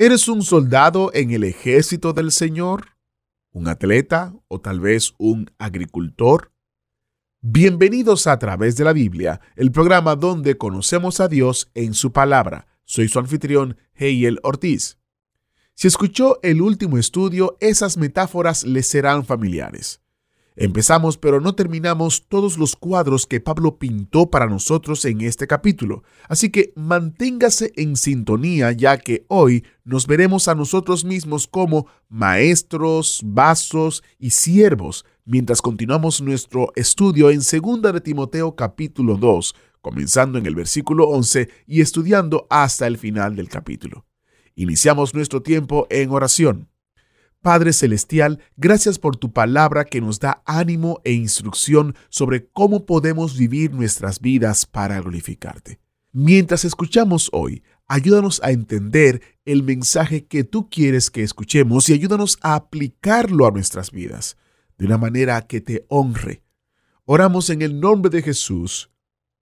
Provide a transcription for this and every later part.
¿Eres un soldado en el ejército del Señor? ¿Un atleta o tal vez un agricultor? Bienvenidos a través de la Biblia, el programa donde conocemos a Dios en su palabra. Soy su anfitrión, Heiel Ortiz. Si escuchó el último estudio, esas metáforas le serán familiares. Empezamos pero no terminamos todos los cuadros que Pablo pintó para nosotros en este capítulo, así que manténgase en sintonía ya que hoy nos veremos a nosotros mismos como maestros, vasos y siervos mientras continuamos nuestro estudio en 2 de Timoteo capítulo 2, comenzando en el versículo 11 y estudiando hasta el final del capítulo. Iniciamos nuestro tiempo en oración. Padre Celestial, gracias por tu palabra que nos da ánimo e instrucción sobre cómo podemos vivir nuestras vidas para glorificarte. Mientras escuchamos hoy, ayúdanos a entender el mensaje que tú quieres que escuchemos y ayúdanos a aplicarlo a nuestras vidas de una manera que te honre. Oramos en el nombre de Jesús.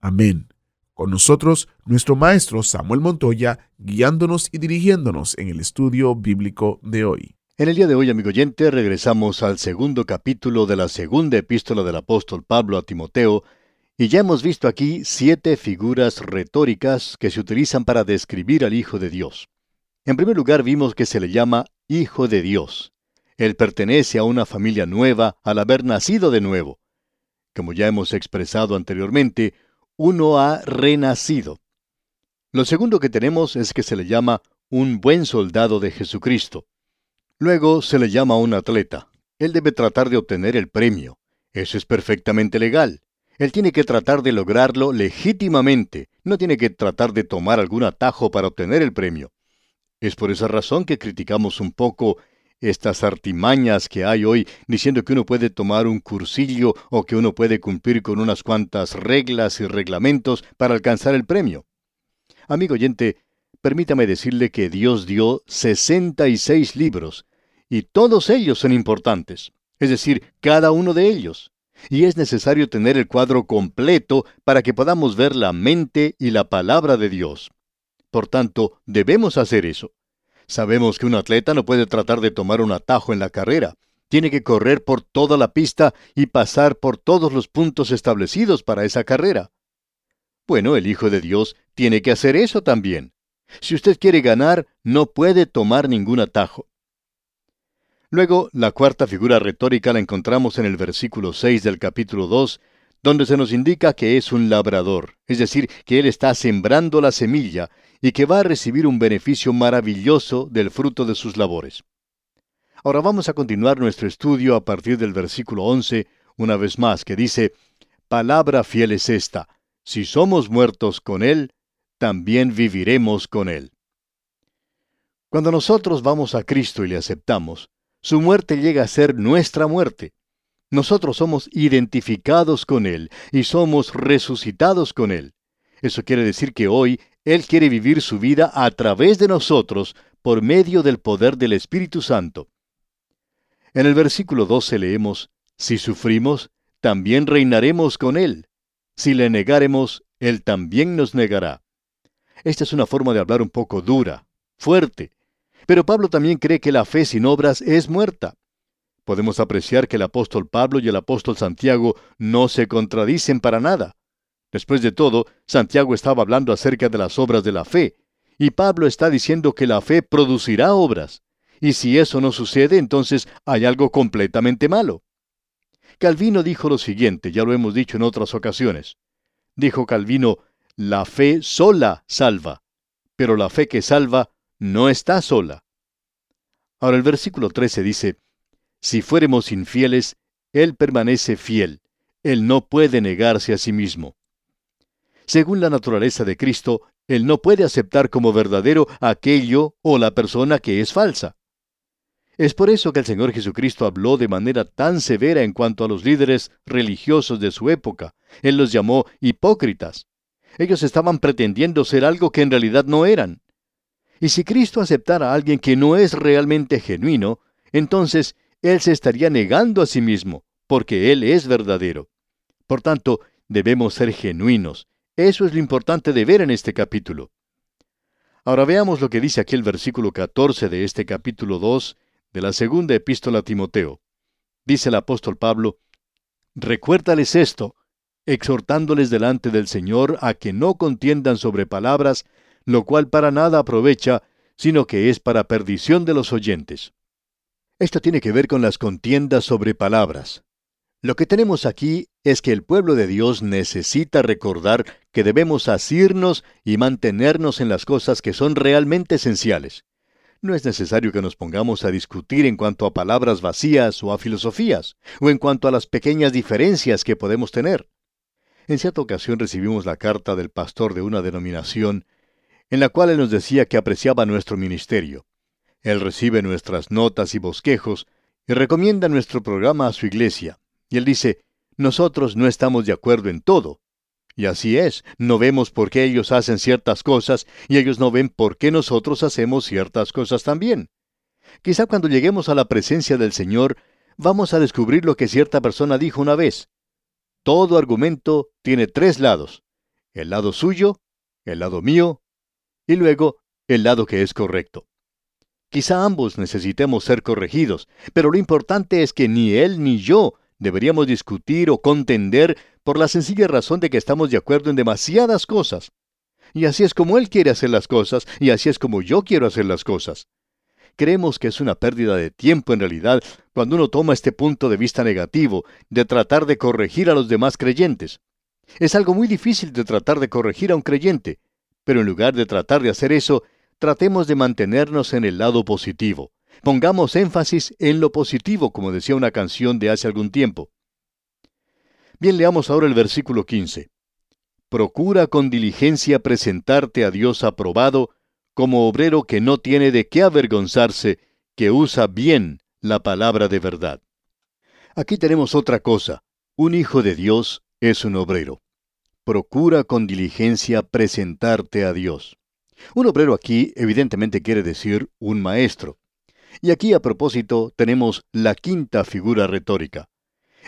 Amén. Con nosotros, nuestro maestro Samuel Montoya, guiándonos y dirigiéndonos en el estudio bíblico de hoy. En el día de hoy, amigo oyente, regresamos al segundo capítulo de la segunda epístola del apóstol Pablo a Timoteo, y ya hemos visto aquí siete figuras retóricas que se utilizan para describir al Hijo de Dios. En primer lugar, vimos que se le llama Hijo de Dios. Él pertenece a una familia nueva al haber nacido de nuevo. Como ya hemos expresado anteriormente, uno ha renacido. Lo segundo que tenemos es que se le llama un buen soldado de Jesucristo. Luego se le llama un atleta. Él debe tratar de obtener el premio. Eso es perfectamente legal. Él tiene que tratar de lograrlo legítimamente, no tiene que tratar de tomar algún atajo para obtener el premio. Es por esa razón que criticamos un poco estas artimañas que hay hoy diciendo que uno puede tomar un cursillo o que uno puede cumplir con unas cuantas reglas y reglamentos para alcanzar el premio. Amigo oyente, permítame decirle que Dios dio 66 libros, y todos ellos son importantes, es decir, cada uno de ellos. Y es necesario tener el cuadro completo para que podamos ver la mente y la palabra de Dios. Por tanto, debemos hacer eso. Sabemos que un atleta no puede tratar de tomar un atajo en la carrera. Tiene que correr por toda la pista y pasar por todos los puntos establecidos para esa carrera. Bueno, el Hijo de Dios tiene que hacer eso también. Si usted quiere ganar, no puede tomar ningún atajo. Luego, la cuarta figura retórica la encontramos en el versículo 6 del capítulo 2, donde se nos indica que es un labrador, es decir, que él está sembrando la semilla y que va a recibir un beneficio maravilloso del fruto de sus labores. Ahora vamos a continuar nuestro estudio a partir del versículo 11, una vez más, que dice, Palabra fiel es esta, si somos muertos con Él, también viviremos con Él. Cuando nosotros vamos a Cristo y le aceptamos, su muerte llega a ser nuestra muerte. Nosotros somos identificados con Él y somos resucitados con Él. Eso quiere decir que hoy Él quiere vivir su vida a través de nosotros por medio del poder del Espíritu Santo. En el versículo 12 leemos, Si sufrimos, también reinaremos con Él. Si le negaremos, Él también nos negará. Esta es una forma de hablar un poco dura, fuerte. Pero Pablo también cree que la fe sin obras es muerta. Podemos apreciar que el apóstol Pablo y el apóstol Santiago no se contradicen para nada. Después de todo, Santiago estaba hablando acerca de las obras de la fe, y Pablo está diciendo que la fe producirá obras. Y si eso no sucede, entonces hay algo completamente malo. Calvino dijo lo siguiente, ya lo hemos dicho en otras ocasiones. Dijo Calvino, la fe sola salva, pero la fe que salva no está sola. Ahora el versículo 13 dice, Si fuéremos infieles, Él permanece fiel, Él no puede negarse a sí mismo. Según la naturaleza de Cristo, Él no puede aceptar como verdadero aquello o la persona que es falsa. Es por eso que el Señor Jesucristo habló de manera tan severa en cuanto a los líderes religiosos de su época. Él los llamó hipócritas. Ellos estaban pretendiendo ser algo que en realidad no eran. Y si Cristo aceptara a alguien que no es realmente genuino, entonces Él se estaría negando a sí mismo, porque Él es verdadero. Por tanto, debemos ser genuinos. Eso es lo importante de ver en este capítulo. Ahora veamos lo que dice aquí el versículo 14 de este capítulo 2 de la segunda epístola a Timoteo. Dice el apóstol Pablo, Recuérdales esto, exhortándoles delante del Señor a que no contiendan sobre palabras, lo cual para nada aprovecha, sino que es para perdición de los oyentes. Esto tiene que ver con las contiendas sobre palabras. Lo que tenemos aquí es que el pueblo de Dios necesita recordar que debemos asirnos y mantenernos en las cosas que son realmente esenciales. No es necesario que nos pongamos a discutir en cuanto a palabras vacías o a filosofías, o en cuanto a las pequeñas diferencias que podemos tener. En cierta ocasión recibimos la carta del pastor de una denominación, en la cual él nos decía que apreciaba nuestro ministerio. Él recibe nuestras notas y bosquejos y recomienda nuestro programa a su iglesia. Y él dice, nosotros no estamos de acuerdo en todo. Y así es, no vemos por qué ellos hacen ciertas cosas y ellos no ven por qué nosotros hacemos ciertas cosas también. Quizá cuando lleguemos a la presencia del Señor, vamos a descubrir lo que cierta persona dijo una vez. Todo argumento tiene tres lados. El lado suyo, el lado mío y luego el lado que es correcto. Quizá ambos necesitemos ser corregidos, pero lo importante es que ni él ni yo deberíamos discutir o contender por la sencilla razón de que estamos de acuerdo en demasiadas cosas. Y así es como Él quiere hacer las cosas, y así es como yo quiero hacer las cosas. Creemos que es una pérdida de tiempo en realidad cuando uno toma este punto de vista negativo de tratar de corregir a los demás creyentes. Es algo muy difícil de tratar de corregir a un creyente, pero en lugar de tratar de hacer eso, tratemos de mantenernos en el lado positivo. Pongamos énfasis en lo positivo, como decía una canción de hace algún tiempo. Bien, leamos ahora el versículo 15. Procura con diligencia presentarte a Dios aprobado, como obrero que no tiene de qué avergonzarse, que usa bien la palabra de verdad. Aquí tenemos otra cosa. Un hijo de Dios es un obrero. Procura con diligencia presentarte a Dios. Un obrero aquí evidentemente quiere decir un maestro. Y aquí a propósito tenemos la quinta figura retórica.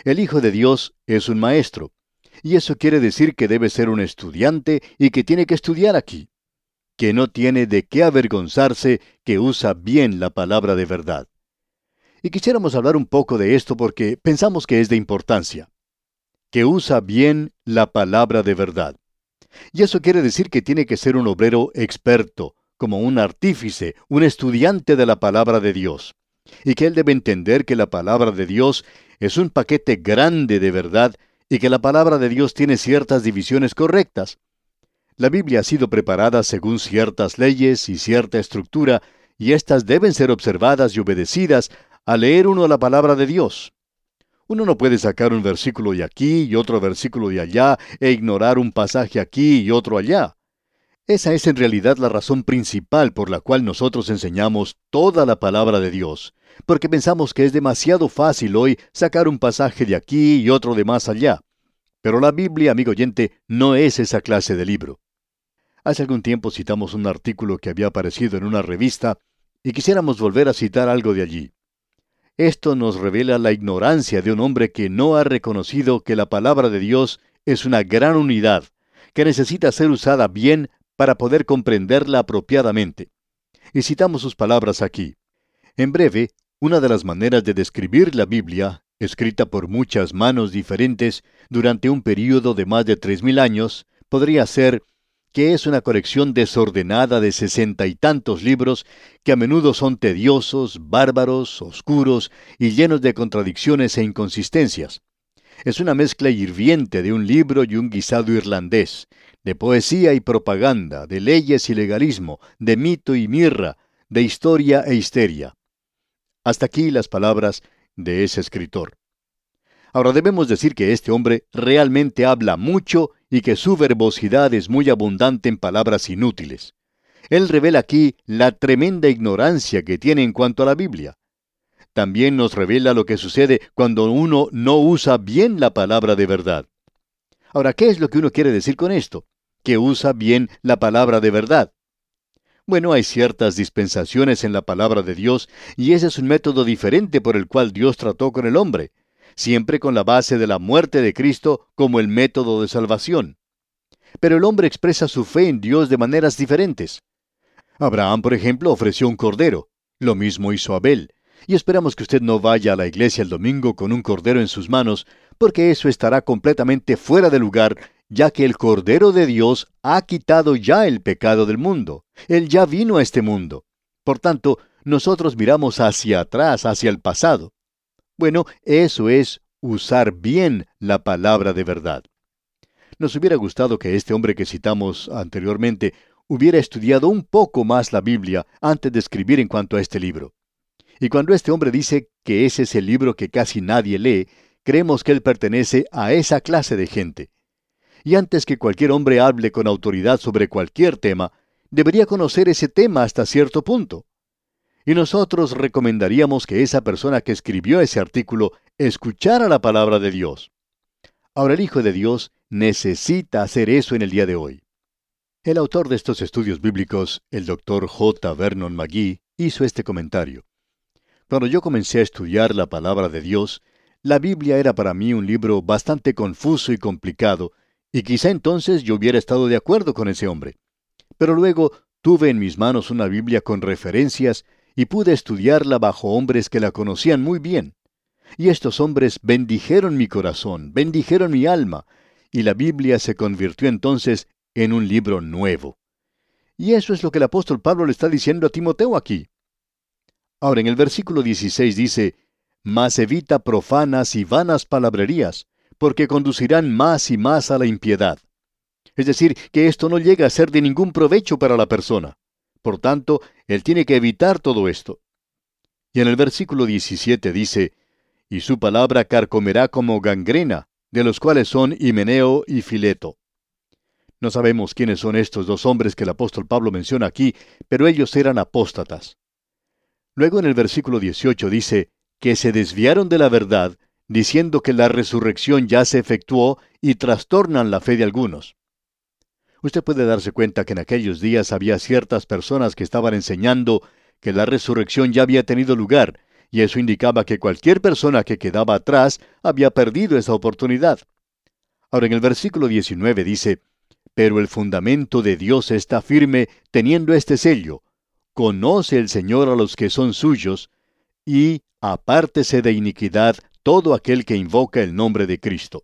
El Hijo de Dios es un maestro, y eso quiere decir que debe ser un estudiante y que tiene que estudiar aquí, que no tiene de qué avergonzarse, que usa bien la palabra de verdad. Y quisiéramos hablar un poco de esto porque pensamos que es de importancia, que usa bien la palabra de verdad. Y eso quiere decir que tiene que ser un obrero experto, como un artífice, un estudiante de la palabra de Dios, y que él debe entender que la palabra de Dios es un paquete grande de verdad y que la palabra de Dios tiene ciertas divisiones correctas. La Biblia ha sido preparada según ciertas leyes y cierta estructura, y éstas deben ser observadas y obedecidas al leer uno la palabra de Dios. Uno no puede sacar un versículo de aquí y otro versículo de allá e ignorar un pasaje aquí y otro allá. Esa es en realidad la razón principal por la cual nosotros enseñamos toda la palabra de Dios, porque pensamos que es demasiado fácil hoy sacar un pasaje de aquí y otro de más allá. Pero la Biblia, amigo oyente, no es esa clase de libro. Hace algún tiempo citamos un artículo que había aparecido en una revista y quisiéramos volver a citar algo de allí. Esto nos revela la ignorancia de un hombre que no ha reconocido que la palabra de Dios es una gran unidad, que necesita ser usada bien para poder comprenderla apropiadamente. Y citamos sus palabras aquí. En breve, una de las maneras de describir la Biblia, escrita por muchas manos diferentes durante un período de más de tres mil años, podría ser que es una colección desordenada de sesenta y tantos libros que a menudo son tediosos, bárbaros, oscuros y llenos de contradicciones e inconsistencias. Es una mezcla hirviente de un libro y un guisado irlandés, de poesía y propaganda, de leyes y legalismo, de mito y mirra, de historia e histeria. Hasta aquí las palabras de ese escritor. Ahora debemos decir que este hombre realmente habla mucho y que su verbosidad es muy abundante en palabras inútiles. Él revela aquí la tremenda ignorancia que tiene en cuanto a la Biblia. También nos revela lo que sucede cuando uno no usa bien la palabra de verdad. Ahora, ¿qué es lo que uno quiere decir con esto? Que usa bien la palabra de verdad. Bueno, hay ciertas dispensaciones en la palabra de Dios y ese es un método diferente por el cual Dios trató con el hombre, siempre con la base de la muerte de Cristo como el método de salvación. Pero el hombre expresa su fe en Dios de maneras diferentes. Abraham, por ejemplo, ofreció un cordero. Lo mismo hizo Abel. Y esperamos que usted no vaya a la iglesia el domingo con un cordero en sus manos, porque eso estará completamente fuera de lugar, ya que el Cordero de Dios ha quitado ya el pecado del mundo. Él ya vino a este mundo. Por tanto, nosotros miramos hacia atrás, hacia el pasado. Bueno, eso es usar bien la palabra de verdad. Nos hubiera gustado que este hombre que citamos anteriormente hubiera estudiado un poco más la Biblia antes de escribir en cuanto a este libro. Y cuando este hombre dice que ese es el libro que casi nadie lee, creemos que él pertenece a esa clase de gente. Y antes que cualquier hombre hable con autoridad sobre cualquier tema, debería conocer ese tema hasta cierto punto. Y nosotros recomendaríamos que esa persona que escribió ese artículo escuchara la palabra de Dios. Ahora el Hijo de Dios necesita hacer eso en el día de hoy. El autor de estos estudios bíblicos, el doctor J. Vernon McGee, hizo este comentario. Cuando yo comencé a estudiar la palabra de Dios, la Biblia era para mí un libro bastante confuso y complicado, y quizá entonces yo hubiera estado de acuerdo con ese hombre. Pero luego tuve en mis manos una Biblia con referencias y pude estudiarla bajo hombres que la conocían muy bien. Y estos hombres bendijeron mi corazón, bendijeron mi alma, y la Biblia se convirtió entonces en un libro nuevo. Y eso es lo que el apóstol Pablo le está diciendo a Timoteo aquí. Ahora en el versículo 16 dice, mas evita profanas y vanas palabrerías, porque conducirán más y más a la impiedad. Es decir, que esto no llega a ser de ningún provecho para la persona. Por tanto, él tiene que evitar todo esto. Y en el versículo 17 dice, y su palabra carcomerá como gangrena, de los cuales son Himeneo y Fileto. No sabemos quiénes son estos dos hombres que el apóstol Pablo menciona aquí, pero ellos eran apóstatas. Luego en el versículo 18 dice, que se desviaron de la verdad, diciendo que la resurrección ya se efectuó y trastornan la fe de algunos. Usted puede darse cuenta que en aquellos días había ciertas personas que estaban enseñando que la resurrección ya había tenido lugar, y eso indicaba que cualquier persona que quedaba atrás había perdido esa oportunidad. Ahora en el versículo 19 dice, Pero el fundamento de Dios está firme teniendo este sello. Conoce el Señor a los que son suyos, y apártese de iniquidad todo aquel que invoca el nombre de Cristo.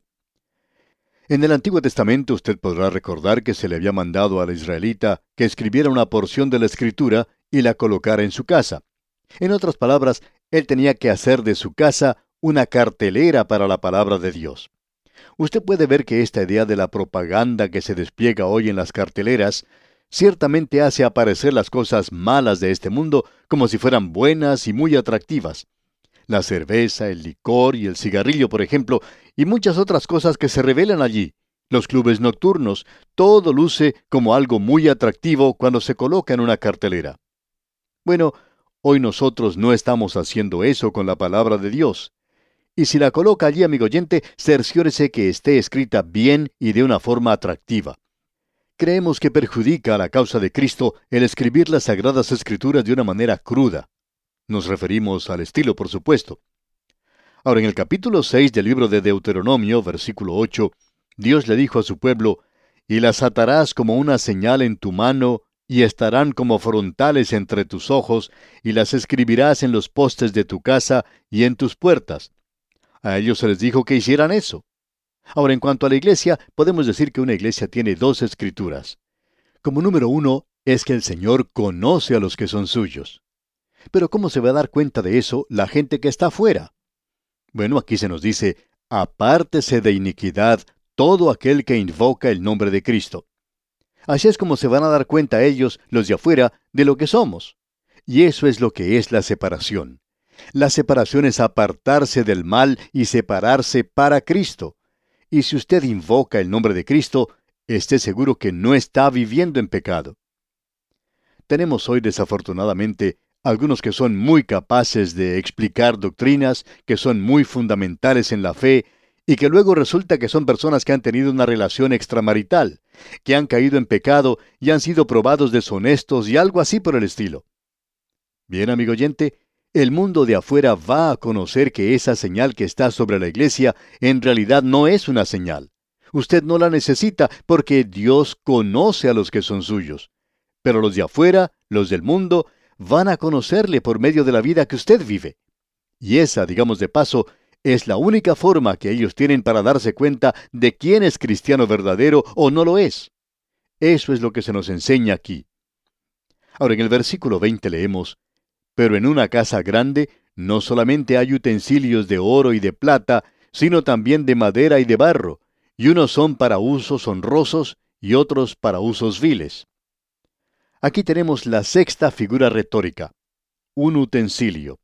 En el Antiguo Testamento usted podrá recordar que se le había mandado al israelita que escribiera una porción de la escritura y la colocara en su casa. En otras palabras, él tenía que hacer de su casa una cartelera para la palabra de Dios. Usted puede ver que esta idea de la propaganda que se despliega hoy en las carteleras ciertamente hace aparecer las cosas malas de este mundo como si fueran buenas y muy atractivas. La cerveza, el licor y el cigarrillo, por ejemplo, y muchas otras cosas que se revelan allí. Los clubes nocturnos, todo luce como algo muy atractivo cuando se coloca en una cartelera. Bueno, hoy nosotros no estamos haciendo eso con la palabra de Dios. Y si la coloca allí, amigo oyente, cerciórese que esté escrita bien y de una forma atractiva. Creemos que perjudica a la causa de Cristo el escribir las sagradas escrituras de una manera cruda. Nos referimos al estilo, por supuesto. Ahora, en el capítulo 6 del libro de Deuteronomio, versículo 8, Dios le dijo a su pueblo, Y las atarás como una señal en tu mano, y estarán como frontales entre tus ojos, y las escribirás en los postes de tu casa y en tus puertas. A ellos se les dijo que hicieran eso. Ahora, en cuanto a la iglesia, podemos decir que una iglesia tiene dos escrituras. Como número uno, es que el Señor conoce a los que son suyos. Pero ¿cómo se va a dar cuenta de eso la gente que está afuera? Bueno, aquí se nos dice, apártese de iniquidad todo aquel que invoca el nombre de Cristo. Así es como se van a dar cuenta ellos, los de afuera, de lo que somos. Y eso es lo que es la separación. La separación es apartarse del mal y separarse para Cristo. y si usted invoca el nombre de Cristo, esté seguro que no está viviendo en pecado. Tenemos hoy desafortunadamente algunos que son muy capaces de explicar doctrinas que son muy fundamentales en la fe y que luego resulta que son personas que han tenido una relación extramarital, que han caído en pecado y han sido probados deshonestos y algo así por el estilo. Bien, amigo oyente, el mundo de afuera va a conocer que esa señal que está sobre la iglesia en realidad no es una señal. Usted no la necesita porque Dios conoce a los que son suyos. Pero los de afuera, los del mundo, van a conocerle por medio de la vida que usted vive. Y esa, digamos de paso, es la única forma que ellos tienen para darse cuenta de quién es cristiano verdadero o no lo es. Eso es lo que se nos enseña aquí. Ahora en el versículo 20 leemos, Pero en una casa grande no solamente hay utensilios de oro y de plata, sino también de madera y de barro, y unos son para usos honrosos y otros para usos viles. Aquí tenemos la sexta figura retórica, un utensilio.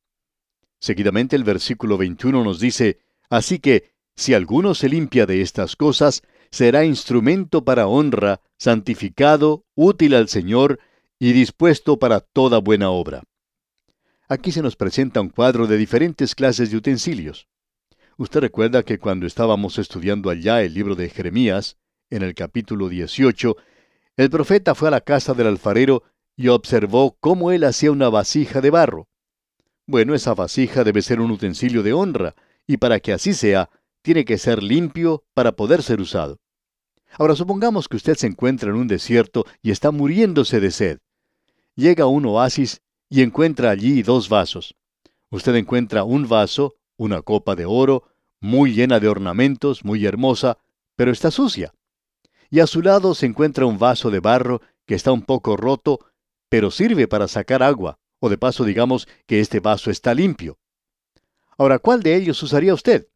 Seguidamente el versículo 21 nos dice, Así que, si alguno se limpia de estas cosas, será instrumento para honra, santificado, útil al Señor y dispuesto para toda buena obra. Aquí se nos presenta un cuadro de diferentes clases de utensilios. Usted recuerda que cuando estábamos estudiando allá el libro de Jeremías, en el capítulo 18, el profeta fue a la casa del alfarero y observó cómo él hacía una vasija de barro. Bueno, esa vasija debe ser un utensilio de honra, y para que así sea, tiene que ser limpio para poder ser usado. Ahora supongamos que usted se encuentra en un desierto y está muriéndose de sed. Llega a un oasis y encuentra allí dos vasos. Usted encuentra un vaso, una copa de oro, muy llena de ornamentos, muy hermosa, pero está sucia y a su lado se encuentra un vaso de barro que está un poco roto, pero sirve para sacar agua, o de paso digamos que este vaso está limpio. Ahora, ¿cuál de ellos usaría usted?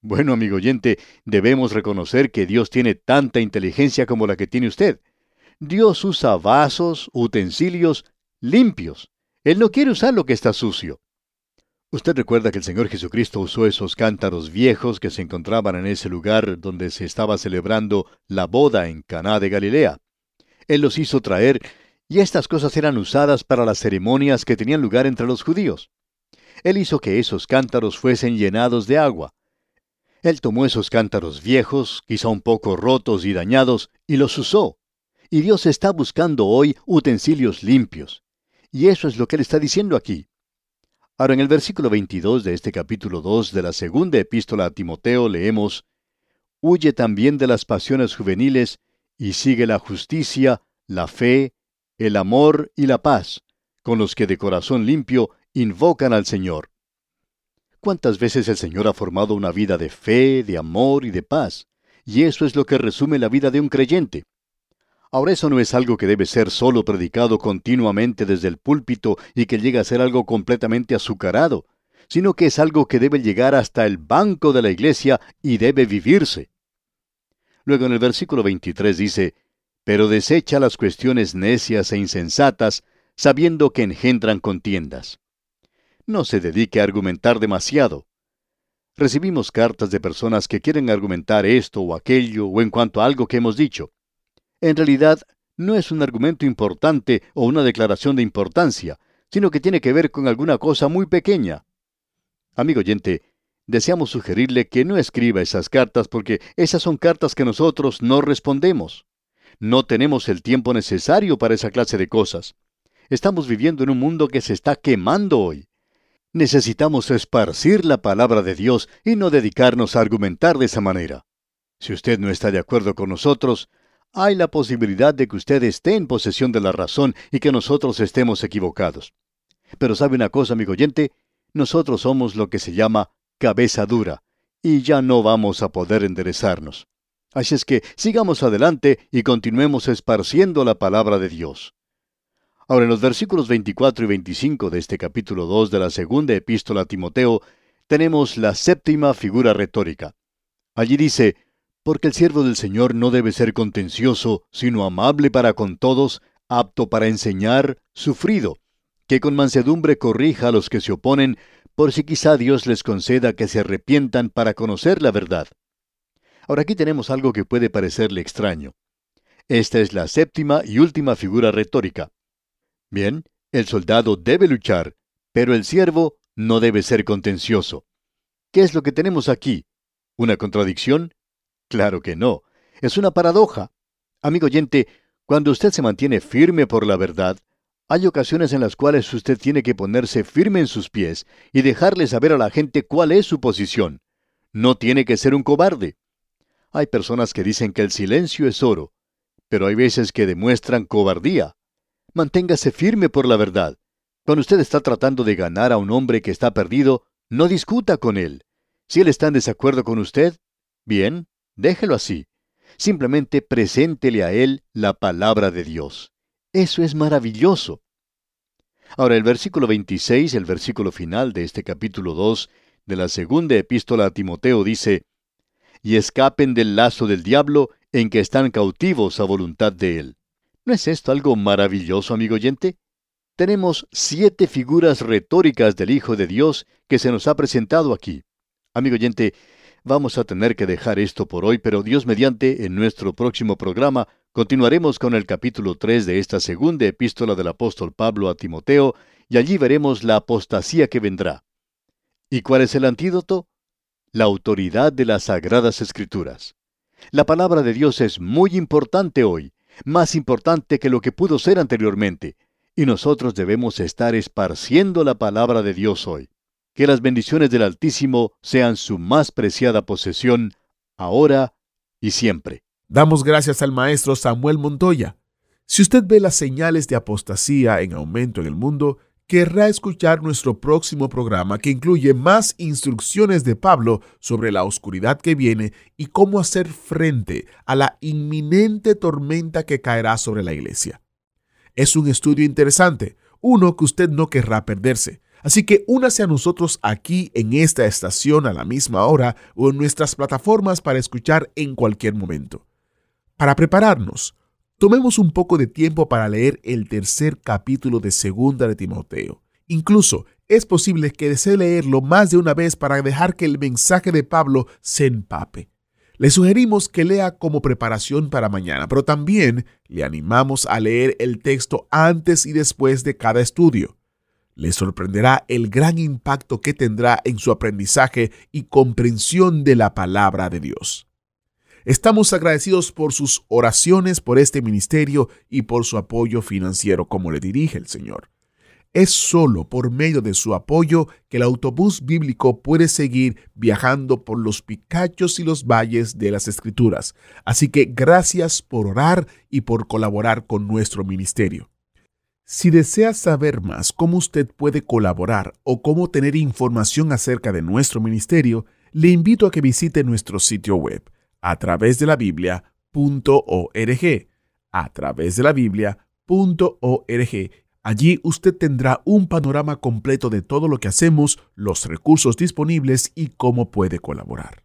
Bueno, amigo oyente, debemos reconocer que Dios tiene tanta inteligencia como la que tiene usted. Dios usa vasos, utensilios limpios. Él no quiere usar lo que está sucio. Usted recuerda que el Señor Jesucristo usó esos cántaros viejos que se encontraban en ese lugar donde se estaba celebrando la boda en Caná de Galilea. Él los hizo traer y estas cosas eran usadas para las ceremonias que tenían lugar entre los judíos. Él hizo que esos cántaros fuesen llenados de agua. Él tomó esos cántaros viejos, quizá un poco rotos y dañados, y los usó. Y Dios está buscando hoy utensilios limpios. Y eso es lo que Él está diciendo aquí. Ahora, en el versículo 22 de este capítulo 2 de la segunda epístola a Timoteo leemos, Huye también de las pasiones juveniles y sigue la justicia, la fe, el amor y la paz, con los que de corazón limpio invocan al Señor. ¿Cuántas veces el Señor ha formado una vida de fe, de amor y de paz? Y eso es lo que resume la vida de un creyente. Ahora eso no es algo que debe ser solo predicado continuamente desde el púlpito y que llega a ser algo completamente azucarado, sino que es algo que debe llegar hasta el banco de la iglesia y debe vivirse. Luego en el versículo 23 dice, pero desecha las cuestiones necias e insensatas, sabiendo que engendran contiendas. No se dedique a argumentar demasiado. Recibimos cartas de personas que quieren argumentar esto o aquello o en cuanto a algo que hemos dicho en realidad no es un argumento importante o una declaración de importancia, sino que tiene que ver con alguna cosa muy pequeña. Amigo oyente, deseamos sugerirle que no escriba esas cartas porque esas son cartas que nosotros no respondemos. No tenemos el tiempo necesario para esa clase de cosas. Estamos viviendo en un mundo que se está quemando hoy. Necesitamos esparcir la palabra de Dios y no dedicarnos a argumentar de esa manera. Si usted no está de acuerdo con nosotros, hay la posibilidad de que usted esté en posesión de la razón y que nosotros estemos equivocados. Pero sabe una cosa, amigo oyente, nosotros somos lo que se llama cabeza dura, y ya no vamos a poder enderezarnos. Así es que sigamos adelante y continuemos esparciendo la palabra de Dios. Ahora en los versículos 24 y 25 de este capítulo 2 de la segunda epístola a Timoteo, tenemos la séptima figura retórica. Allí dice, porque el siervo del Señor no debe ser contencioso, sino amable para con todos, apto para enseñar, sufrido, que con mansedumbre corrija a los que se oponen, por si quizá Dios les conceda que se arrepientan para conocer la verdad. Ahora aquí tenemos algo que puede parecerle extraño. Esta es la séptima y última figura retórica. Bien, el soldado debe luchar, pero el siervo no debe ser contencioso. ¿Qué es lo que tenemos aquí? ¿Una contradicción? Claro que no. Es una paradoja. Amigo oyente, cuando usted se mantiene firme por la verdad, hay ocasiones en las cuales usted tiene que ponerse firme en sus pies y dejarle saber a la gente cuál es su posición. No tiene que ser un cobarde. Hay personas que dicen que el silencio es oro, pero hay veces que demuestran cobardía. Manténgase firme por la verdad. Cuando usted está tratando de ganar a un hombre que está perdido, no discuta con él. Si él está en desacuerdo con usted, bien, déjelo así. Simplemente preséntele a él la palabra de Dios. Eso es maravilloso. Ahora el versículo 26, el versículo final de este capítulo 2 de la segunda epístola a Timoteo dice, y escapen del lazo del diablo en que están cautivos a voluntad de él. ¿No es esto algo maravilloso, amigo oyente? Tenemos siete figuras retóricas del Hijo de Dios que se nos ha presentado aquí. Amigo oyente, vamos a tener que dejar esto por hoy, pero Dios mediante, en nuestro próximo programa, continuaremos con el capítulo 3 de esta segunda epístola del apóstol Pablo a Timoteo, y allí veremos la apostasía que vendrá. ¿Y cuál es el antídoto? La autoridad de las sagradas escrituras. La palabra de Dios es muy importante hoy, más importante que lo que pudo ser anteriormente, y nosotros debemos estar esparciendo la palabra de Dios hoy. Que las bendiciones del Altísimo sean su más preciada posesión, ahora y siempre. Damos gracias al maestro Samuel Montoya. Si usted ve las señales de apostasía en aumento en el mundo, querrá escuchar nuestro próximo programa que incluye más instrucciones de Pablo sobre la oscuridad que viene y cómo hacer frente a la inminente tormenta que caerá sobre la iglesia. Es un estudio interesante, uno que usted no querrá perderse. Así que únase a nosotros aquí en esta estación a la misma hora o en nuestras plataformas para escuchar en cualquier momento. Para prepararnos, Tomemos un poco de tiempo para leer el tercer capítulo de Segunda de Timoteo. Incluso es posible que desee leerlo más de una vez para dejar que el mensaje de Pablo se empape. Le sugerimos que lea como preparación para mañana, pero también le animamos a leer el texto antes y después de cada estudio. Le sorprenderá el gran impacto que tendrá en su aprendizaje y comprensión de la palabra de Dios. Estamos agradecidos por sus oraciones por este ministerio y por su apoyo financiero como le dirige el Señor. Es solo por medio de su apoyo que el autobús bíblico puede seguir viajando por los picachos y los valles de las Escrituras. Así que gracias por orar y por colaborar con nuestro ministerio. Si desea saber más cómo usted puede colaborar o cómo tener información acerca de nuestro ministerio, le invito a que visite nuestro sitio web a través de la Biblia.org. A través de la Biblia.org. Allí usted tendrá un panorama completo de todo lo que hacemos, los recursos disponibles y cómo puede colaborar.